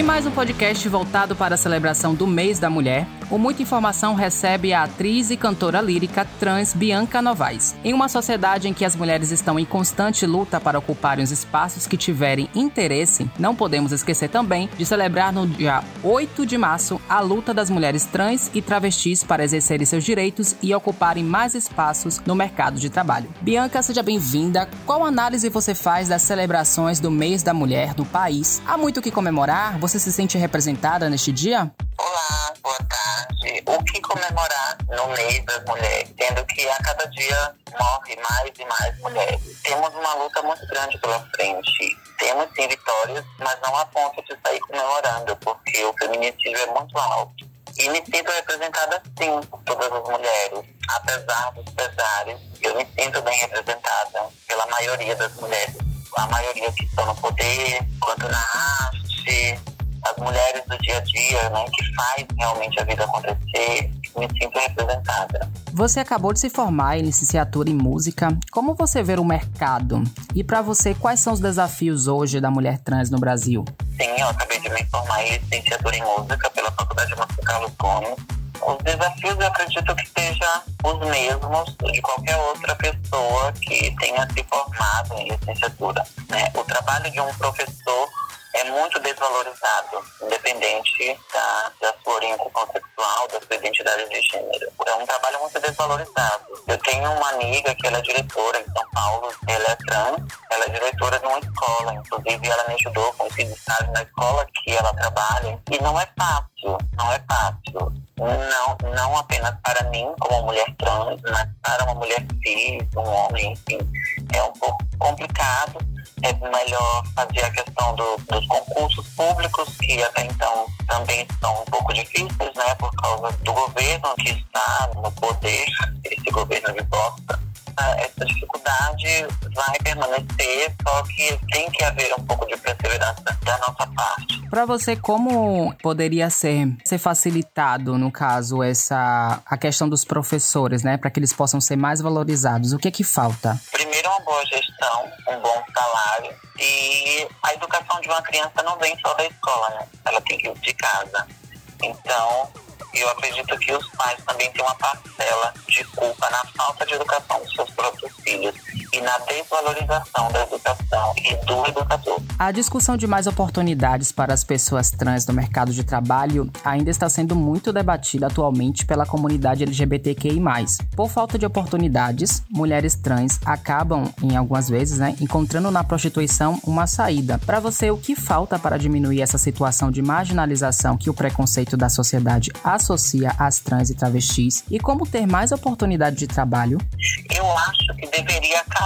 Em mais um podcast voltado para a celebração do mês da mulher, o Muita Informação recebe a atriz e cantora lírica trans Bianca Novaes. Em uma sociedade em que as mulheres estão em constante luta para ocuparem os espaços que tiverem interesse, não podemos esquecer também de celebrar no dia 8 de março a luta das mulheres trans e travestis para exercerem seus direitos e ocuparem mais espaços no mercado de trabalho. Bianca, seja bem-vinda. Qual análise você faz das celebrações do mês da mulher no país? Há muito o que comemorar? Você se sente representada neste dia? Olá, boa tarde. O que comemorar no mês das mulheres, sendo que a cada dia morre mais e mais mulheres. Temos uma luta muito grande pela frente. Temos sim vitórias, mas não a ponto de sair comemorando, porque o feminicídio é muito alto. E me sinto representada sim por todas as mulheres. Apesar dos pesares, eu me sinto bem representada pela maioria das mulheres. A maioria que estão no poder, quanto na arte, as mulheres do dia a dia, né, que faz realmente a vida acontecer, me sinto representada. Você acabou de se formar em licenciatura em música. Como você vê o mercado? E para você, quais são os desafios hoje da mulher trans no Brasil? Sim, eu acabei de me formar em licenciatura em música pela Faculdade Música Carlos Gomes. Os desafios eu acredito que sejam os mesmos de qualquer outra pessoa que tenha se formado em licenciatura. Né? O trabalho de um professor é muito desvalorizado, independente da, da sua orientação sexual, da sua identidade de gênero. É um trabalho muito desvalorizado. Eu tenho uma amiga que ela é diretora em São Paulo, ela é trans, ela é diretora de uma escola, inclusive ela me ajudou com esse estágio na escola que ela trabalha, e não é fácil, não é fácil. Não, não apenas para mim, como mulher trans, mas para uma mulher cis, um homem, enfim. É complicado, é melhor fazer a questão do, dos concursos públicos, que até então também são um pouco difíceis, né, por causa do governo que está no poder, esse governo de bosta. Essa dificuldade vai permanecer, só que tem que haver um pouco de perseverança. Para você, como poderia ser, ser facilitado, no caso, essa a questão dos professores, né, para que eles possam ser mais valorizados? O que é que falta? Primeiro, uma boa gestão, um bom salário e a educação de uma criança não vem só da escola, né? Ela tem que ir de casa. Então, eu acredito que os pais também têm uma parcela de culpa na falta de educação dos seus próprios filhos e na desvalorização da educação e do educador. A discussão de mais oportunidades para as pessoas trans no mercado de trabalho ainda está sendo muito debatida atualmente pela comunidade LGBTQI+. Por falta de oportunidades, mulheres trans acabam, em algumas vezes, né, encontrando na prostituição uma saída. Para você, o que falta para diminuir essa situação de marginalização que o preconceito da sociedade associa às trans e travestis e como ter mais oportunidade de trabalho? Eu acho que deveria acabar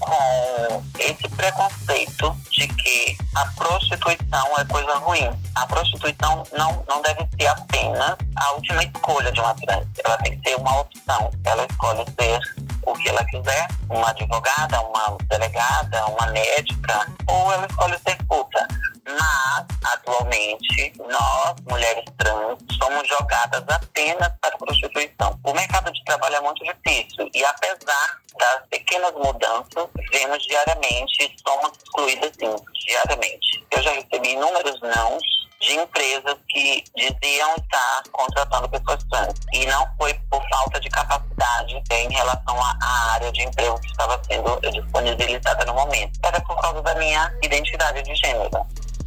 com esse preconceito de que a prostituição é coisa ruim. A prostituição não, não deve ser apenas a última escolha de uma trans. Ela tem que ser uma opção. Ela escolhe ser o que ela quiser, uma advogada, uma delegada, uma médica, ou ela escolhe ser puta. Mas, atualmente, nós, mulheres trans, somos jogadas apenas para a prostituição. O mercado de trabalho é muito difícil e, apesar vemos diariamente, somos excluídas sim, diariamente. Eu já recebi inúmeros nãos de empresas que diziam estar contratando pessoas trans. E não foi por falta de capacidade em relação à área de emprego que estava sendo disponibilizada no momento. Era por causa da minha identidade de gênero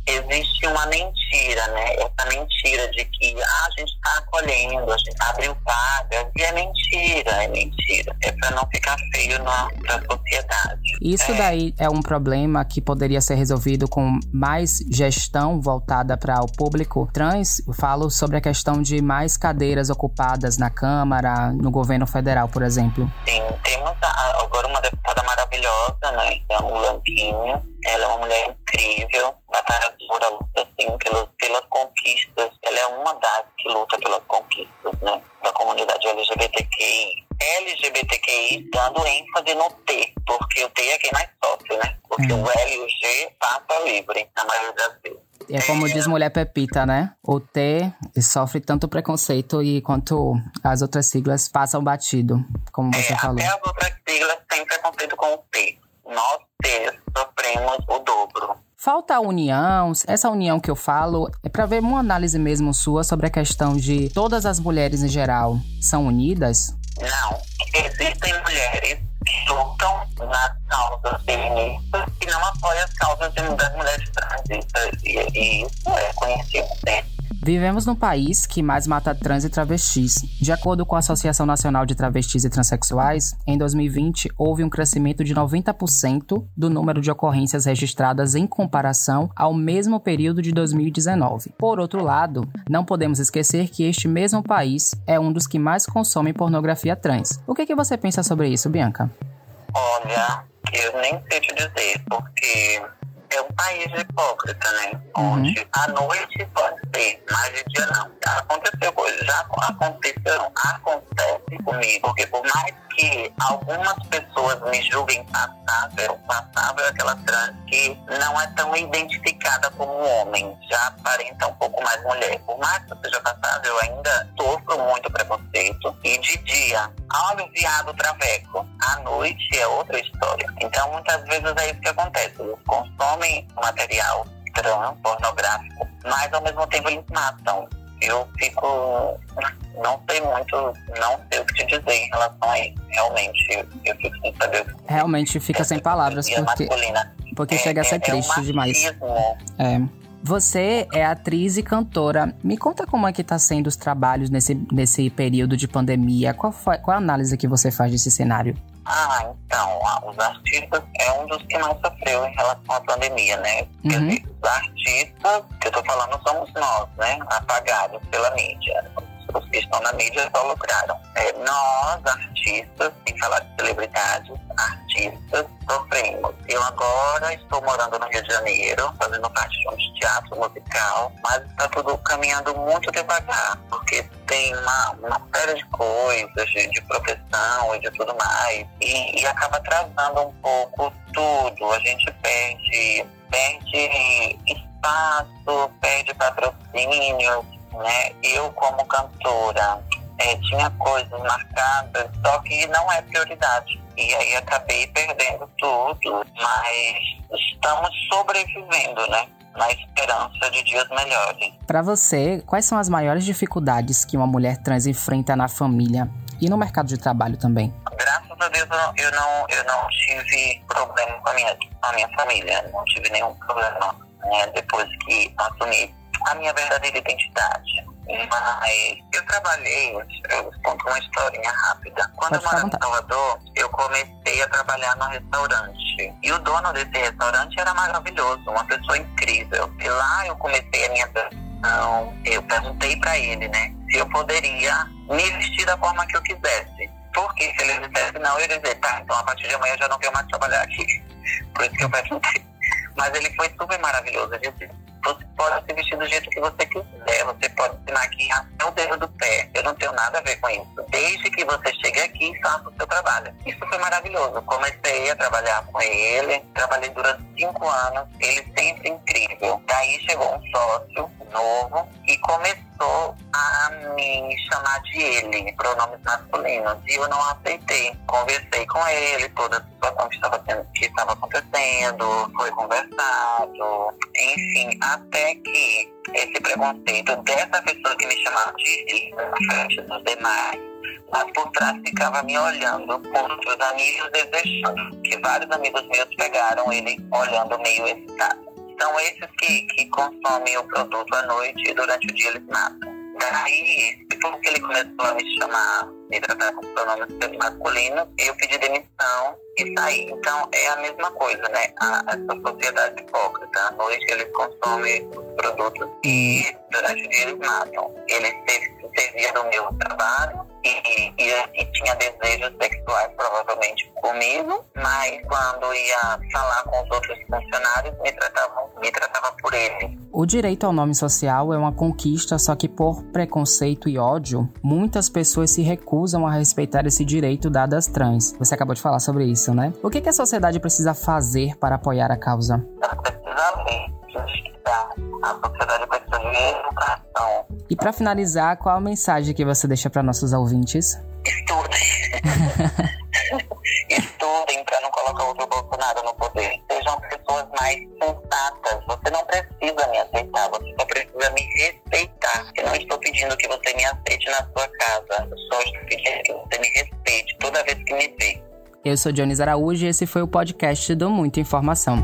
existe uma mentira, né? Essa mentira de que ah, a gente está acolhendo, a gente abriu vagas, e é mentira, é mentira. É para não ficar feio na sociedade. Isso é. daí é um problema que poderia ser resolvido com mais gestão voltada para o público trans. Eu falo sobre a questão de mais cadeiras ocupadas na Câmara, no governo federal, por exemplo. Sim, temos agora uma deputada maravilhosa, né? Que é a Mulanquinha. Ela é uma mulher incrível, batalhadora, luta assim pelas, pelas conquistas. Ela é uma das que luta pelas conquistas, né? Da comunidade LGBTQI. LGBTQI dando ênfase no T, porque o T é quem mais sofre, né? Porque hum. o L e o G passa livre, na maioria das vezes. É como diz mulher Pepita, né? O T sofre tanto preconceito e quanto as outras siglas passam batido, como você é, falou. Até as outras siglas têm preconceito com o T. Nós T sofremos o dobro. Falta a união, essa união que eu falo é para ver uma análise mesmo sua sobre a questão de todas as mulheres em geral são unidas? Não, existem mulheres que lutam nas causas feministas e não apoiam as causas das mulheres trans. E, isso é conhecido sempre. Vivemos num país que mais mata trans e travestis. De acordo com a Associação Nacional de Travestis e Transsexuais, em 2020 houve um crescimento de 90% do número de ocorrências registradas em comparação ao mesmo período de 2019. Por outro lado, não podemos esquecer que este mesmo país é um dos que mais consome pornografia trans. O que, que você pensa sobre isso, Bianca? Olha, eu nem sei te dizer, porque é um país hipócrita, né? Uhum. Onde à noite pode ser, mas de dia não. Aconteceu coisa, já aconteceu, acontece comigo, porque por mais que algumas pessoas me julguem passável, passável é aquela trans que não é tão identificada como homem, já aparenta um pouco mais mulher. Por mais que eu seja passável, eu ainda sofro muito preconceito. E de dia, olha o viado traveco. À noite é outra história. Então, muitas vezes é isso que acontece. Eles consomem material trans, pornográfico, mas ao mesmo tempo eles matam eu fico. Não sei muito, não sei o que te dizer em relação a isso. Realmente, eu fico sem saber. Realmente fica sem palavras, porque, porque é, chega a ser é, triste é um demais. É. Você é atriz e cantora. Me conta como é que tá sendo os trabalhos nesse, nesse período de pandemia. Qual, foi, qual a análise que você faz desse cenário? Ah, então, os artistas é um dos que mais sofreu em relação à pandemia, né? Uhum. Quer dizer, os artistas, que eu tô falando, somos nós, né? Apagados pela mídia os que estão na mídia só lucraram. É, nós, artistas, sem falar de celebridades, artistas, sofremos. Eu agora estou morando no Rio de Janeiro, fazendo parte de um teatro musical, mas está tudo caminhando muito devagar, porque tem uma, uma série de coisas, de, de profissão e de tudo mais, e, e acaba atrasando um pouco tudo. A gente perde, perde espaço, perde patrocínio, né? Eu como cantora é, tinha coisas marcadas, só que não é prioridade. E aí acabei perdendo tudo, mas estamos sobrevivendo, né? Na esperança de dias melhores. Para você, quais são as maiores dificuldades que uma mulher trans enfrenta na família e no mercado de trabalho também? Graças a Deus eu não, eu não tive problema com a minha, com a minha família, não tive nenhum problema né, depois que assumi a minha verdadeira identidade. Mas eu trabalhei, eu conto uma historinha rápida. Quando Pode eu morava em Salvador, eu comecei a trabalhar no restaurante. E o dono desse restaurante era maravilhoso, uma pessoa incrível. E lá eu comecei a minha profissão. Eu perguntei para ele, né, se eu poderia me vestir da forma que eu quisesse. Porque se ele dissesse não, eu ia dizer, tá, então a partir de amanhã eu já não quero mais trabalhar aqui. Por isso que eu perguntei. Mas ele foi super maravilhoso. Ele disse, você pode se vestir do jeito que você quiser, você pode se maquiar até o dedo do pé. Eu não tenho nada a ver com isso. Desde que você chegue aqui e faça o seu trabalho. Isso foi maravilhoso. Comecei a trabalhar com ele, trabalhei durante cinco anos, ele sempre incrível. Daí chegou um sócio novo e começou a me chamar de ele, pronomes masculinos. E eu não aceitei. Conversei com ele, toda a situação que estava, tendo, que estava acontecendo, foi conversado, enfim, até que esse preconceito dessa pessoa que me chamava de ele na frente dos demais mas por trás ficava me olhando com outros amigos desejando, que vários amigos meus pegaram ele olhando meio excitado. São esses que, que consomem o produto à noite e durante o dia eles matam. Daí, depois que ele começou a me chamar, me tratar com pronomes masculinos, eu pedi demissão e saí. Então, é a mesma coisa, né? A, essa sociedade hipócrita. À noite eles consomem os produtos e durante o dia eles matam. Eles se serviam do meu trabalho e, e, e, tinha desejos sexuais provavelmente comigo, mas quando ia falar com os outros funcionários, me tratavam, me tratava por ele. O direito ao nome social é uma conquista, só que por preconceito e ódio, muitas pessoas se recusam a respeitar esse direito dado às trans. Você acabou de falar sobre isso, né? O que, que a sociedade precisa fazer para apoiar a causa? Ela precisa ler, que a sociedade precisa de educação. E para finalizar, qual a mensagem que você deixa para nossos ouvintes? Estudem. Estudem para não colocar outro Bolsonaro no poder. Sejam pessoas mais sensatas. Você não precisa me aceitar, você só precisa me respeitar. Eu não estou pedindo que você me aceite na sua casa. Eu só estou pedindo que você me respeite toda vez que me vê. Eu sou Dionis Araújo e esse foi o podcast do Muita Informação.